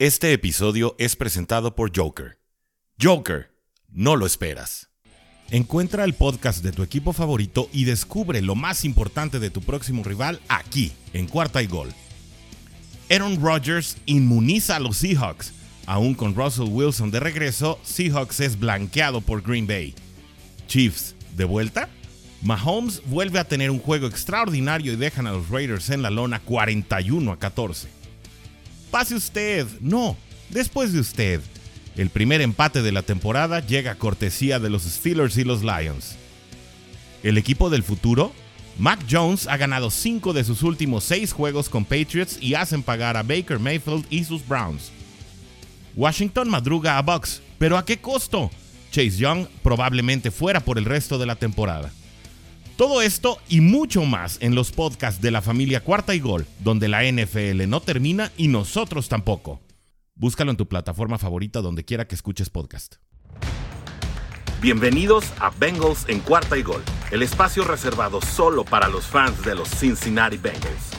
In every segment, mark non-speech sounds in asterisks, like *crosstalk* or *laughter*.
Este episodio es presentado por Joker. Joker, no lo esperas. Encuentra el podcast de tu equipo favorito y descubre lo más importante de tu próximo rival aquí, en Cuarta y Gol. Aaron Rodgers inmuniza a los Seahawks. Aún con Russell Wilson de regreso, Seahawks es blanqueado por Green Bay. Chiefs, ¿de vuelta? Mahomes vuelve a tener un juego extraordinario y dejan a los Raiders en la lona 41 a 14. Pase usted. No, después de usted. El primer empate de la temporada llega a cortesía de los Steelers y los Lions. El equipo del futuro, Mac Jones ha ganado 5 de sus últimos 6 juegos con Patriots y hacen pagar a Baker Mayfield y sus Browns. Washington madruga a Bucks, pero ¿a qué costo? Chase Young probablemente fuera por el resto de la temporada. Todo esto y mucho más en los podcasts de la familia Cuarta y Gol, donde la NFL no termina y nosotros tampoco. Búscalo en tu plataforma favorita donde quiera que escuches podcast. Bienvenidos a Bengals en Cuarta y Gol, el espacio reservado solo para los fans de los Cincinnati Bengals.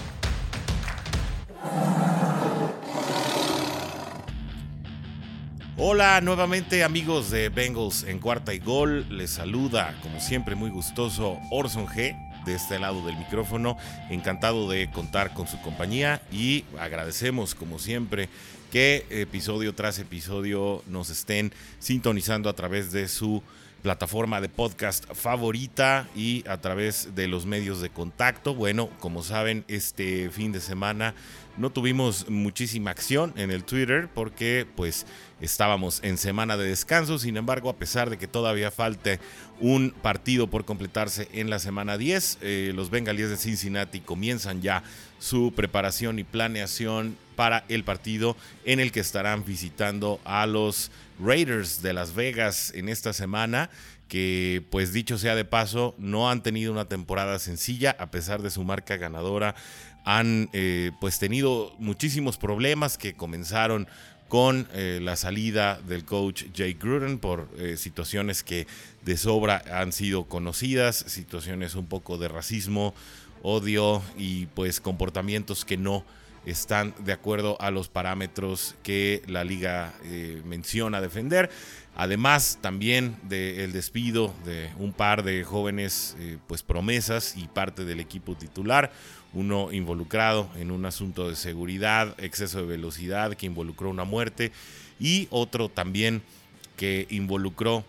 Hola nuevamente amigos de Bengals en cuarta y gol. Les saluda como siempre muy gustoso Orson G de este lado del micrófono. Encantado de contar con su compañía y agradecemos como siempre que episodio tras episodio nos estén sintonizando a través de su plataforma de podcast favorita y a través de los medios de contacto. Bueno, como saben, este fin de semana no tuvimos muchísima acción en el Twitter porque pues estábamos en semana de descanso. Sin embargo, a pesar de que todavía falte un partido por completarse en la semana 10, eh, los bengalíes de Cincinnati comienzan ya su preparación y planeación para el partido en el que estarán visitando a los Raiders de Las Vegas en esta semana que pues dicho sea de paso, no han tenido una temporada sencilla a pesar de su marca ganadora. Han eh, pues tenido muchísimos problemas que comenzaron con eh, la salida del coach Jay Gruden por eh, situaciones que de sobra han sido conocidas, situaciones un poco de racismo, odio y pues comportamientos que no están de acuerdo a los parámetros que la liga eh, menciona defender. Además también del despido de un par de jóvenes eh, pues promesas y parte del equipo titular, uno involucrado en un asunto de seguridad, exceso de velocidad que involucró una muerte y otro también que involucró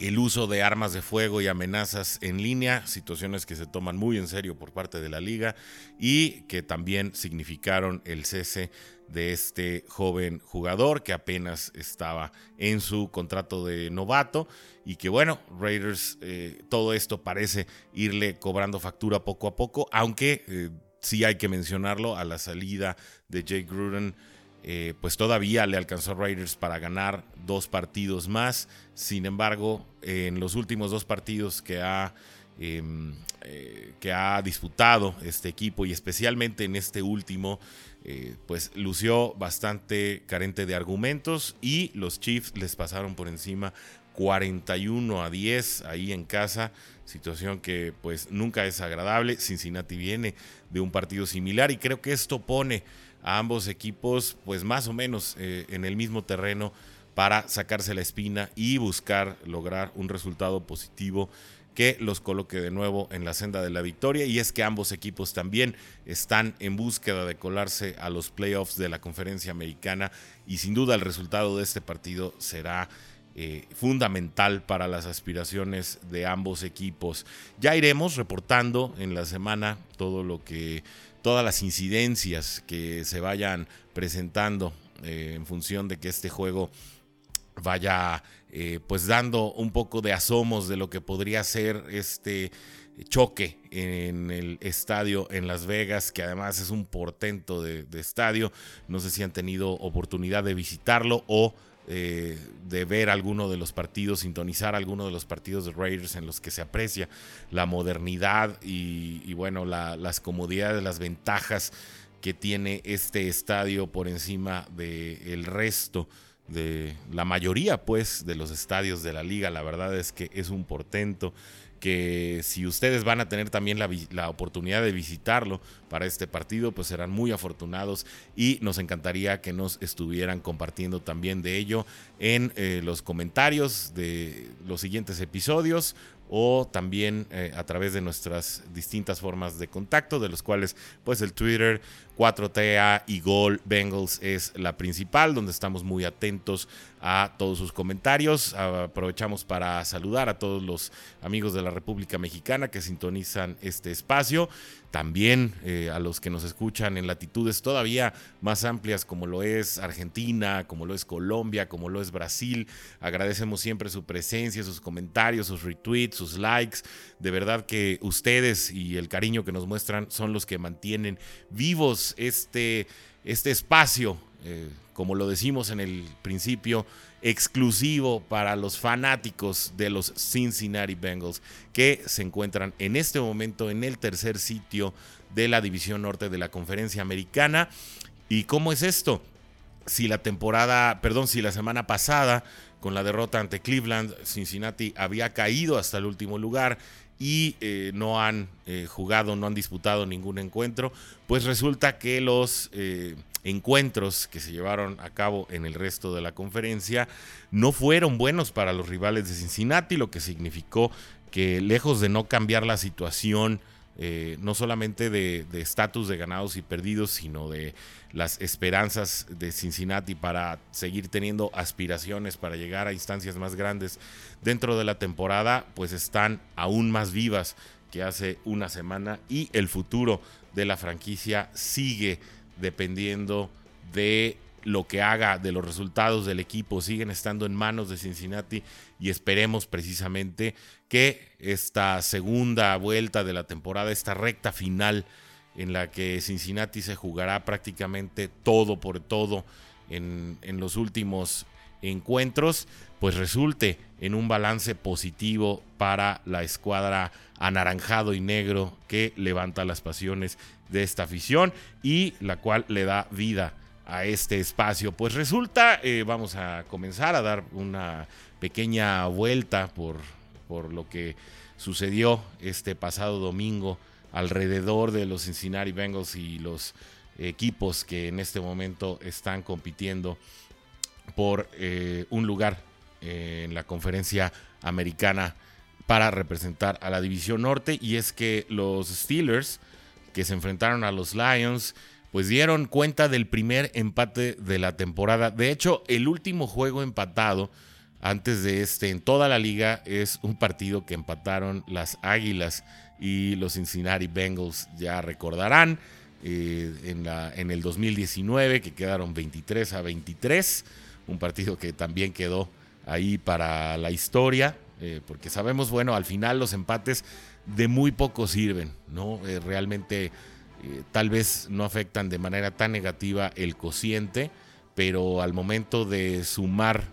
el uso de armas de fuego y amenazas en línea, situaciones que se toman muy en serio por parte de la liga y que también significaron el cese de este joven jugador que apenas estaba en su contrato de novato y que bueno, Raiders, eh, todo esto parece irle cobrando factura poco a poco, aunque eh, sí hay que mencionarlo a la salida de Jake Gruden eh, pues todavía le alcanzó Raiders para ganar dos partidos más. Sin embargo, en los últimos dos partidos que ha, em, eh, que ha disputado este equipo y especialmente en este último, eh, pues lució bastante carente de argumentos y los Chiefs les pasaron por encima 41 a 10 ahí en casa, situación que pues nunca es agradable. Cincinnati viene de un partido similar y creo que esto pone a ambos equipos pues más o menos eh, en el mismo terreno para sacarse la espina y buscar lograr un resultado positivo que los coloque de nuevo en la senda de la victoria y es que ambos equipos también están en búsqueda de colarse a los playoffs de la conferencia americana y sin duda el resultado de este partido será eh, fundamental para las aspiraciones de ambos equipos. Ya iremos reportando en la semana todo lo que todas las incidencias que se vayan presentando eh, en función de que este juego vaya eh, pues dando un poco de asomos de lo que podría ser este choque en el estadio en Las Vegas, que además es un portento de, de estadio. No sé si han tenido oportunidad de visitarlo o eh, de ver alguno de los partidos, sintonizar alguno de los partidos de Raiders en los que se aprecia la modernidad y, bueno, las comodidades, las ventajas que tiene este estadio por encima del resto de la mayoría pues de los estadios de la liga. La verdad es que es un portento que si ustedes van a tener también la, oportunidad de visitarlo para este partido, pues serán muy afortunados y nos encantaría que nos estuvieran compartiendo también de ello en eh, los comentarios de los siguientes episodios o también eh, a través de nuestras distintas formas de contacto, de los cuales pues el Twitter 4TA y Gol Bengals es la principal, donde estamos muy atentos a todos sus comentarios. Aprovechamos para saludar a todos los amigos de la República Mexicana que sintonizan este espacio. También eh, a los que nos escuchan en latitudes todavía más amplias como lo es Argentina, como lo es Colombia, como lo es Brasil. Agradecemos siempre su presencia, sus comentarios, sus retweets, sus likes. De verdad que ustedes y el cariño que nos muestran son los que mantienen vivos este, este espacio. Eh, como lo decimos en el principio, exclusivo para los fanáticos de los Cincinnati Bengals, que se encuentran en este momento en el tercer sitio de la División Norte de la Conferencia Americana. ¿Y cómo es esto? Si la temporada, perdón, si la semana pasada, con la derrota ante Cleveland, Cincinnati había caído hasta el último lugar y eh, no han eh, jugado, no han disputado ningún encuentro, pues resulta que los eh, encuentros que se llevaron a cabo en el resto de la conferencia no fueron buenos para los rivales de Cincinnati, lo que significó que lejos de no cambiar la situación, eh, no solamente de estatus de, ganados y perdidos, sino de las esperanzas de Cincinnati para seguir teniendo aspiraciones para llegar a instancias más grandes dentro de la temporada, pues están aún más vivas que hace una semana y el futuro de la franquicia sigue dependiendo de lo que haga, de los resultados del equipo, siguen estando en manos de Cincinnati y esperemos precisamente que esta segunda vuelta de la temporada, esta recta final en la que Cincinnati se jugará prácticamente todo por todo en, en los últimos encuentros, pues resulte en un balance positivo para la escuadra anaranjado y negro que levanta las pasiones de esta afición y la cual le da vida a este espacio. Pues resulta, eh, vamos a comenzar a dar una pequeña vuelta por, por lo que sucedió este pasado domingo alrededor de los Cincinnati Bengals y los equipos que en este momento están compitiendo por eh, un lugar eh, en la conferencia americana para representar a la división norte y es que los Steelers que se enfrentaron a los Lions pues dieron cuenta del primer empate de la temporada. De hecho, el último juego empatado antes de este en toda la liga es un partido que empataron las Águilas y los Cincinnati Bengals. Ya recordarán eh, en, la, en el 2019 que quedaron 23 a 23 un partido que también quedó ahí para la historia, eh, porque sabemos, bueno, al final los empates de muy poco sirven, ¿no? Eh, realmente eh, tal vez no afectan de manera tan negativa el cociente, pero al momento de sumar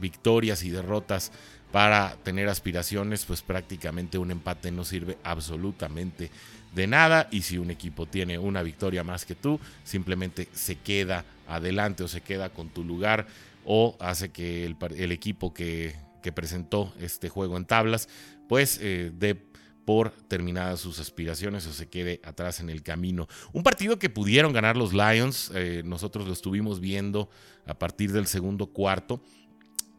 victorias y derrotas para tener aspiraciones, pues prácticamente un empate no sirve absolutamente de nada. Y si un equipo tiene una victoria más que tú, simplemente se queda adelante o se queda con tu lugar o hace que el, equipo que, presentó este juego en tablas, pues eh, dé por terminadas sus aspiraciones o se quede atrás en el camino. Un partido que pudieron ganar los Lions, eh, nosotros lo estuvimos viendo a partir del segundo cuarto.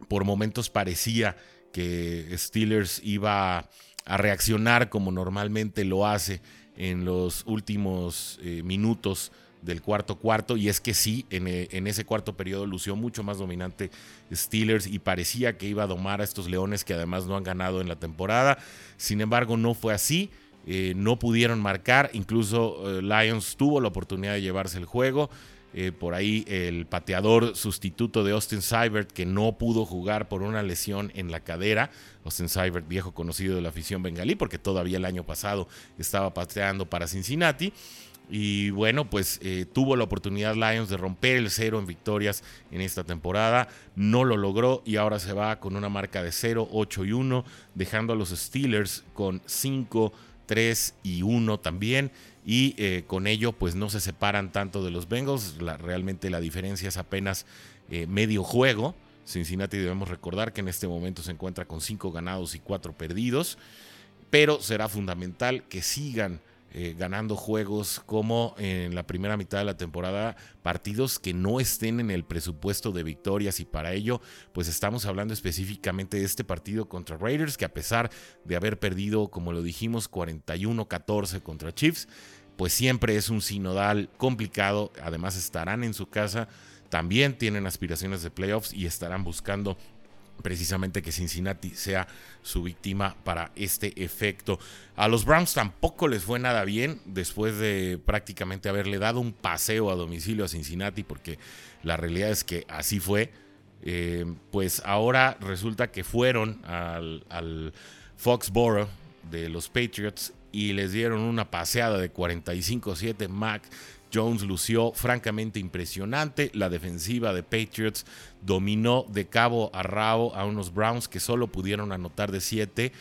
Por momentos parecía que Steelers iba a reaccionar como normalmente lo hace en los últimos eh, minutos del cuarto cuarto y es que sí, eh, en, ese cuarto periodo lució mucho más dominante Steelers y parecía que iba a domar a estos Leones que además no han ganado en la temporada. Sin embargo, no fue así. Eh, no pudieron marcar, incluso eh, Lions tuvo la oportunidad de llevarse el juego. por ahí el pateador sustituto de Austin Seibert que no pudo jugar por una lesión en la cadera. Austin Seibert, viejo conocido de la afición bengalí, porque todavía el año pasado estaba pateando para Cincinnati. Y bueno, pues eh, tuvo la oportunidad Lions de romper el cero en victorias en esta temporada. No lo logró y ahora se va con una marca de 0, 8 y 1, dejando a los Steelers con 5, 3 y 1 también. Y eh, con ello, pues no se separan tanto de los Bengals. realmente la diferencia es apenas eh, medio juego. Cincinnati debemos recordar que en este momento se encuentra con 5 ganados y 4 perdidos, pero será fundamental que sigan eh, ganando juegos como en la primera mitad de la temporada, partidos que no estén en el presupuesto de victorias. Y para ello pues estamos hablando específicamente de este partido contra Raiders que a pesar de haber perdido como lo dijimos 41-14 contra Chiefs, pues siempre es un sinodal complicado, además estarán en su casa, también tienen aspiraciones de playoffs y estarán buscando precisamente que Cincinnati sea su víctima para este efecto. A los Browns tampoco les fue nada bien después de prácticamente haberle dado un paseo a domicilio a Cincinnati, porque la realidad es que así fue. Eh, pues ahora resulta que fueron al, al Foxborough de los Patriots y les dieron una paseada de 45-7 Mac Jones lució francamente impresionante. La defensiva de Patriots dominó de cabo a rabo a unos Browns que solo pudieron anotar de 7.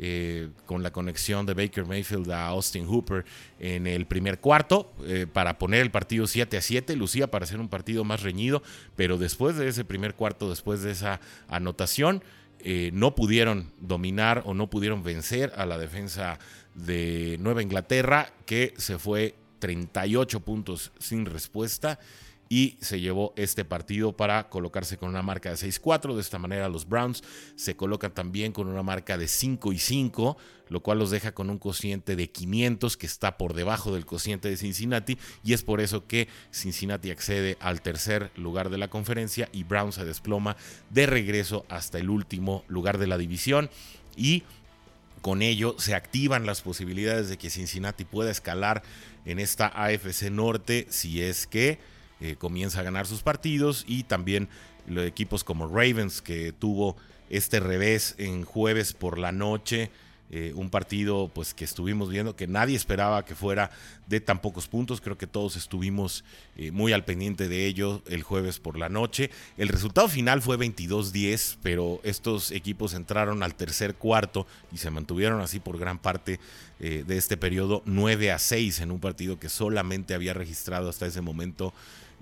Eh, con la conexión de Baker Mayfield a Austin Hooper en el primer cuarto eh, para poner el partido 7 a 7. Lucía para hacer un partido más reñido, pero después de ese primer cuarto, después de esa anotación, eh, no pudieron dominar o no pudieron vencer a la defensa de Nueva Inglaterra, que se fue 38 puntos sin respuesta y se llevó este partido para colocarse con una marca de 6-4. De esta manera los Browns se colocan también con una marca de 5 y 5, lo cual los deja con un cociente de 500 que está por debajo del cociente de Cincinnati y es por eso que Cincinnati accede al tercer lugar de la conferencia y Browns se desploma de regreso hasta el último lugar de la división y con ello se activan las posibilidades de que Cincinnati pueda escalar en esta AFC Norte si es que eh, comienza a ganar sus partidos y también los equipos como Ravens que tuvo este revés en jueves por la noche eh, un partido pues que estuvimos viendo que nadie esperaba que fuera de tan pocos puntos. Creo que todos estuvimos eh, muy al pendiente de ello el jueves por la noche. El resultado final fue 22-10, pero estos equipos entraron al tercer cuarto y se mantuvieron así por gran parte eh, de este periodo 9 a 6 en un partido que solamente había registrado hasta ese momento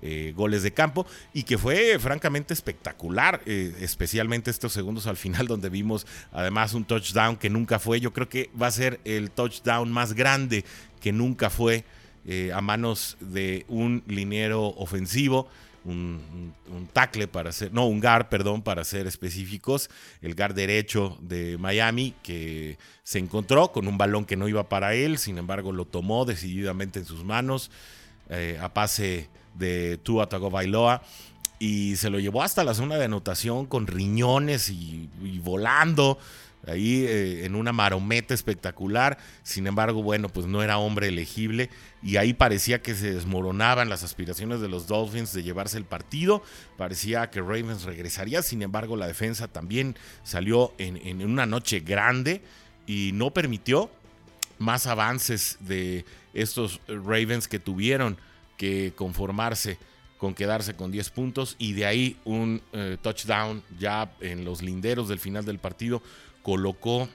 eh, goles de campo y que fue francamente espectacular, eh, especialmente estos segundos al final *laughs* donde vimos además un touchdown que nunca fue, yo creo que va a ser el touchdown más grande que nunca fue eh, a manos de un liniero ofensivo. Un, tackle para ser, no, un guard, perdón, para ser específicos, el guard derecho de Miami, que se encontró con un balón que no iba para él, sin embargo lo tomó decididamente en sus manos, a pase de Tua Tagovailoa y se lo llevó hasta la zona de anotación con riñones y, volando ahí eh, en una marometa espectacular. Sin embargo, bueno, pues no era hombre elegible y ahí parecía que se desmoronaban las aspiraciones de los Dolphins de llevarse el partido. Parecía que Ravens regresaría, sin embargo, la defensa también salió en, en una noche grande y no permitió más avances de estos Ravens que tuvieron que conformarse con quedarse con 10 puntos y de ahí un eh, touchdown ya en los linderos del final del partido colocó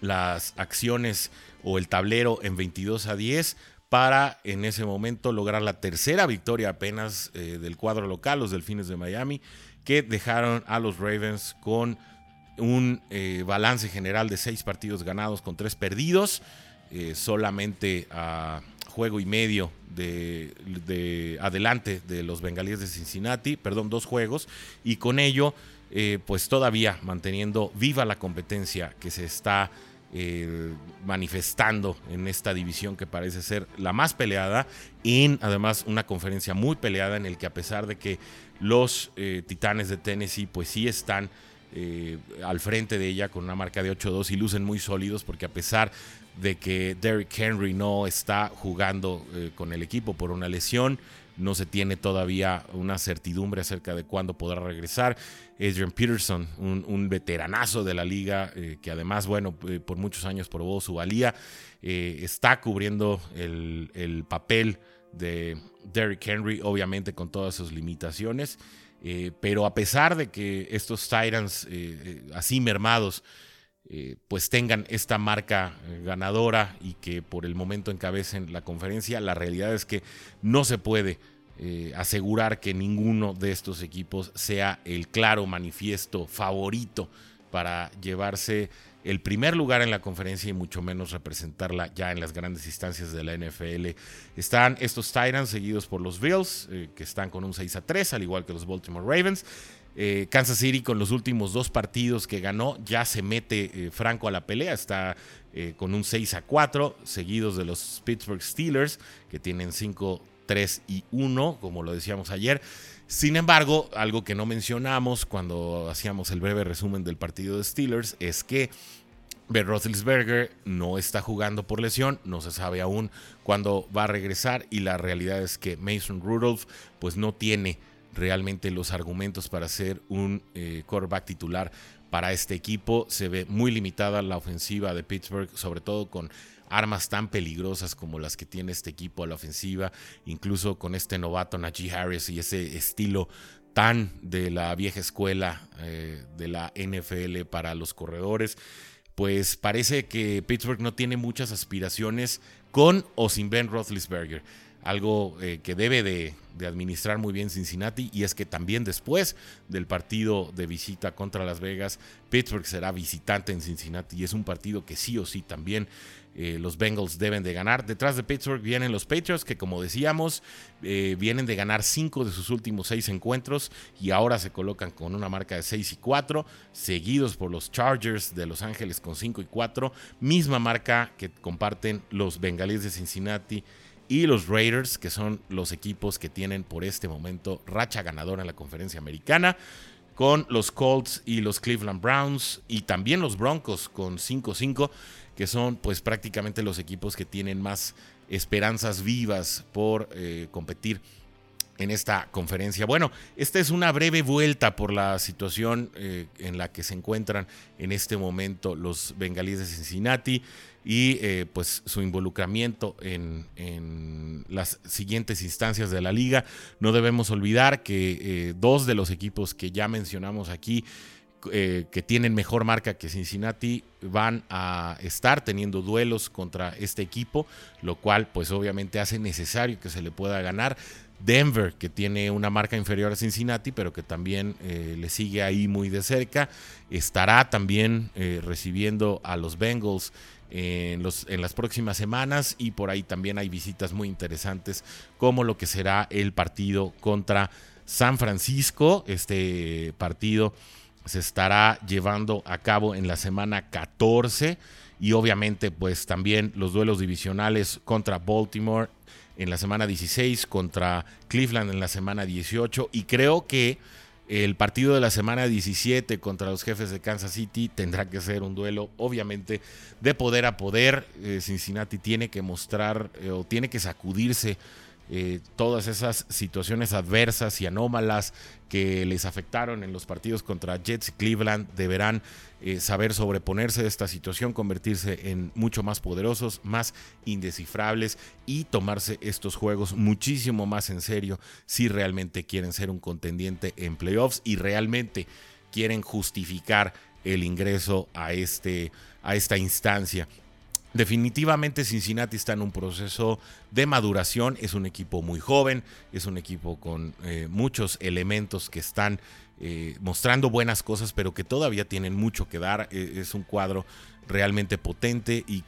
las acciones o el tablero en 22 a 10 para en ese momento lograr la tercera victoria apenas eh, del cuadro local, los Delfines de Miami, que dejaron a los Ravens con un eh, balance general de 6 partidos ganados con 3 perdidos, solamente a juego y medio de, adelante de los bengalíes de Cincinnati, perdón, dos juegos, y con ello, eh, pues todavía manteniendo viva la competencia que se está eh, manifestando en esta división que parece ser la más peleada, en además una conferencia muy peleada en el que a pesar de que los eh, Titanes de Tennessee pues sí están al frente de ella con una marca de 8-2 y lucen muy sólidos porque a pesar de que Derrick Henry no está jugando eh, con el equipo por una lesión. No se tiene todavía una certidumbre acerca de cuándo podrá regresar. Adrian Peterson, un, veteranazo de la liga, eh, que además, bueno, eh, por muchos años probó su valía, está cubriendo el, el, papel de Derrick Henry, obviamente con todas sus limitaciones. Pero a pesar de que estos Titans así mermados eh, pues tengan esta marca eh, ganadora y que por el momento encabecen la conferencia. La realidad es que no se puede eh, asegurar que ninguno de estos equipos sea el claro manifiesto favorito para llevarse el primer lugar en la conferencia y mucho menos representarla ya en las grandes instancias de la NFL. Están estos Titans seguidos por los Bills, eh, que están con un 6 a 3, al igual que los Baltimore Ravens. Eh, Kansas City con los últimos dos partidos que ganó ya se mete eh, franco a la pelea, está con un 6 a 4, seguidos de los Pittsburgh Steelers, que tienen 5, 3 y 1, como lo decíamos ayer. Sin embargo, algo que no mencionamos cuando hacíamos el breve resumen del partido de Steelers es que Ben Roethlisberger no está jugando por lesión, no se sabe aún cuándo va a regresar y la realidad es que Mason Rudolph pues no tiene realmente los argumentos para ser un eh, quarterback titular para este equipo. Se ve muy limitada la ofensiva de Pittsburgh, sobre todo con armas tan peligrosas como las que tiene este equipo a la ofensiva, incluso con este novato Najee Harris y ese estilo tan de la vieja escuela eh, de la NFL para los corredores pues parece que Pittsburgh no tiene muchas aspiraciones con o sin Ben Roethlisberger. Algo eh, que debe de, administrar muy bien Cincinnati y es que también después del partido de visita contra Las Vegas, Pittsburgh será visitante en Cincinnati y es un partido que sí o sí también eh, los Bengals deben de ganar. Detrás de Pittsburgh vienen los Patriots, que como decíamos, eh, vienen de ganar cinco de sus últimos seis encuentros y ahora se colocan con una marca de 6 y 4, seguidos por los Chargers de Los Ángeles con 5 y 4, misma marca que comparten los Bengalíes de Cincinnati y los Raiders, que son los equipos que tienen por este momento racha ganadora en la conferencia americana con los Colts y los Cleveland Browns y también los Broncos con 5-5 que son pues prácticamente los equipos que tienen más esperanzas vivas por eh, competir en esta conferencia. Bueno, esta es una breve vuelta por la situación eh, en la que se encuentran en este momento los bengalíes de Cincinnati y eh, pues su involucramiento en, las siguientes instancias de la liga. No debemos olvidar que dos de los equipos que ya mencionamos aquí eh, que tienen mejor marca que Cincinnati van a estar teniendo duelos contra este equipo, lo cual pues obviamente hace necesario que se le pueda ganar. Denver, que tiene una marca inferior a Cincinnati, pero que también eh, le sigue ahí muy de cerca, estará también eh, recibiendo a los Bengals en, en las próximas semanas y por ahí también hay visitas muy interesantes como lo que será el partido contra San Francisco, este partido se estará llevando a cabo en la semana 14 y obviamente pues también los duelos divisionales contra Baltimore en la semana 16, contra Cleveland en la semana 18 y creo que el partido de la semana 17 contra los jefes de Kansas City tendrá que ser un duelo, obviamente, de poder a poder. Eh, Cincinnati tiene que mostrar eh, o tiene que sacudirse eh, todas esas situaciones adversas y anómalas que les afectaron en los partidos contra Jets y Cleveland deberán eh, saber sobreponerse de esta situación, convertirse en mucho más poderosos, más indescifrables y tomarse estos juegos muchísimo más en serio si realmente quieren ser un contendiente en playoffs y realmente quieren justificar el ingreso a, este, a esta instancia. Definitivamente Cincinnati está en un proceso de maduración, es un equipo muy joven, es un equipo con eh, muchos elementos que están eh, mostrando buenas cosas, pero que todavía tienen mucho que dar, e, es un cuadro realmente potente y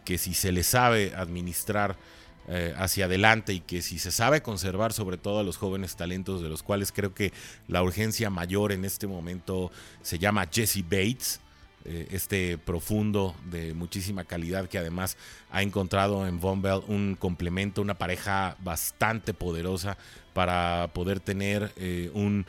que, si se le sabe administrar eh, hacia adelante y que si se sabe conservar sobre todo a los jóvenes talentos de los cuales creo que la urgencia mayor en este momento se llama Jesse Bates, eh, este profundo de muchísima calidad que además ha encontrado en Von un complemento, una pareja bastante poderosa para poder tener eh, un,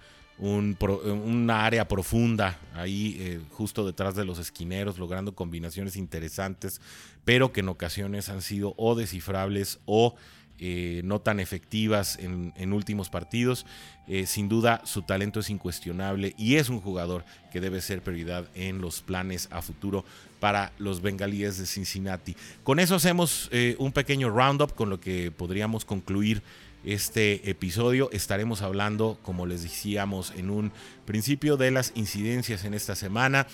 área profunda ahí eh, justo detrás de los esquineros, logrando combinaciones interesantes, pero que en ocasiones han sido o descifrables o eh, no tan efectivas en, últimos partidos. Eh, sin duda su talento es incuestionable y es un jugador que debe ser prioridad en los planes a futuro para los bengalíes de Cincinnati. Con eso hacemos eh, un pequeño roundup con lo que podríamos concluir este episodio. Estaremos hablando, como les decíamos en un principio, de las incidencias en esta semana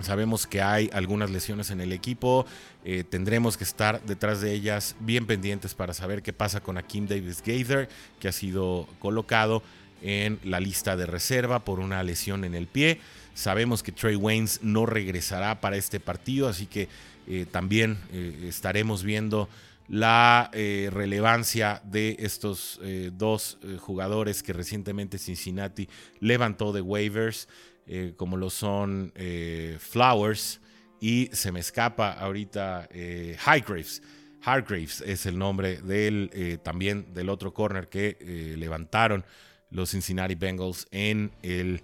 Sabemos que hay algunas lesiones en el equipo. Eh, tendremos que estar detrás de ellas bien pendientes para saber qué pasa con Akim Davis Gaither, que ha sido colocado en la lista de reserva por una lesión en el pie. Sabemos que Trey Waynes no regresará para este partido, así que eh, también eh, estaremos viendo la relevancia de estos dos jugadores que recientemente Cincinnati levantó de waivers. Eh, como lo son eh, Flowers y se me escapa ahorita eh, Highgraves. Hargraves es el nombre del también del otro corner que levantaron los Cincinnati Bengals en el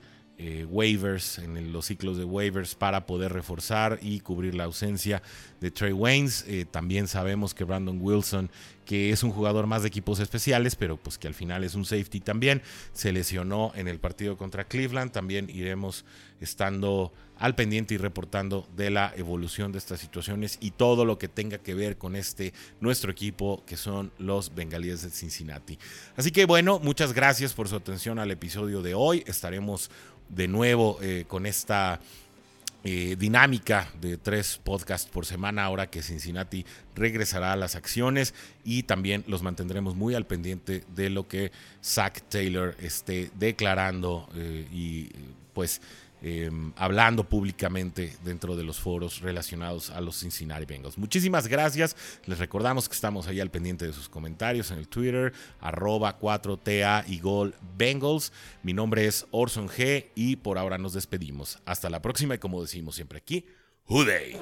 waivers, en los ciclos de waivers para poder reforzar y cubrir la ausencia de Trey Waynes. también sabemos que Brandon Wilson que es un jugador más de equipos especiales, pero pues que al final es un safety también. Se lesionó en el partido contra Cleveland. También iremos estando al pendiente y reportando de la evolución de estas situaciones y todo lo que tenga que ver con este nuestro equipo que son los Bengalíes de Cincinnati. Así que bueno, muchas gracias por su atención al episodio de hoy. Estaremos de nuevo eh, con esta eh, dinámica de tres podcasts por semana ahora que Cincinnati regresará a las acciones y también los mantendremos muy al pendiente de lo que Zach Taylor esté declarando eh, y pues Em, hablando públicamente dentro de los foros relacionados a los Cincinnati Bengals. Muchísimas gracias. Les recordamos que estamos ahí al pendiente de sus comentarios en el Twitter, arroba 4TA y Gol Bengals. Mi nombre es Orson G y por ahora nos despedimos. Hasta la próxima y como decimos siempre aquí, Day.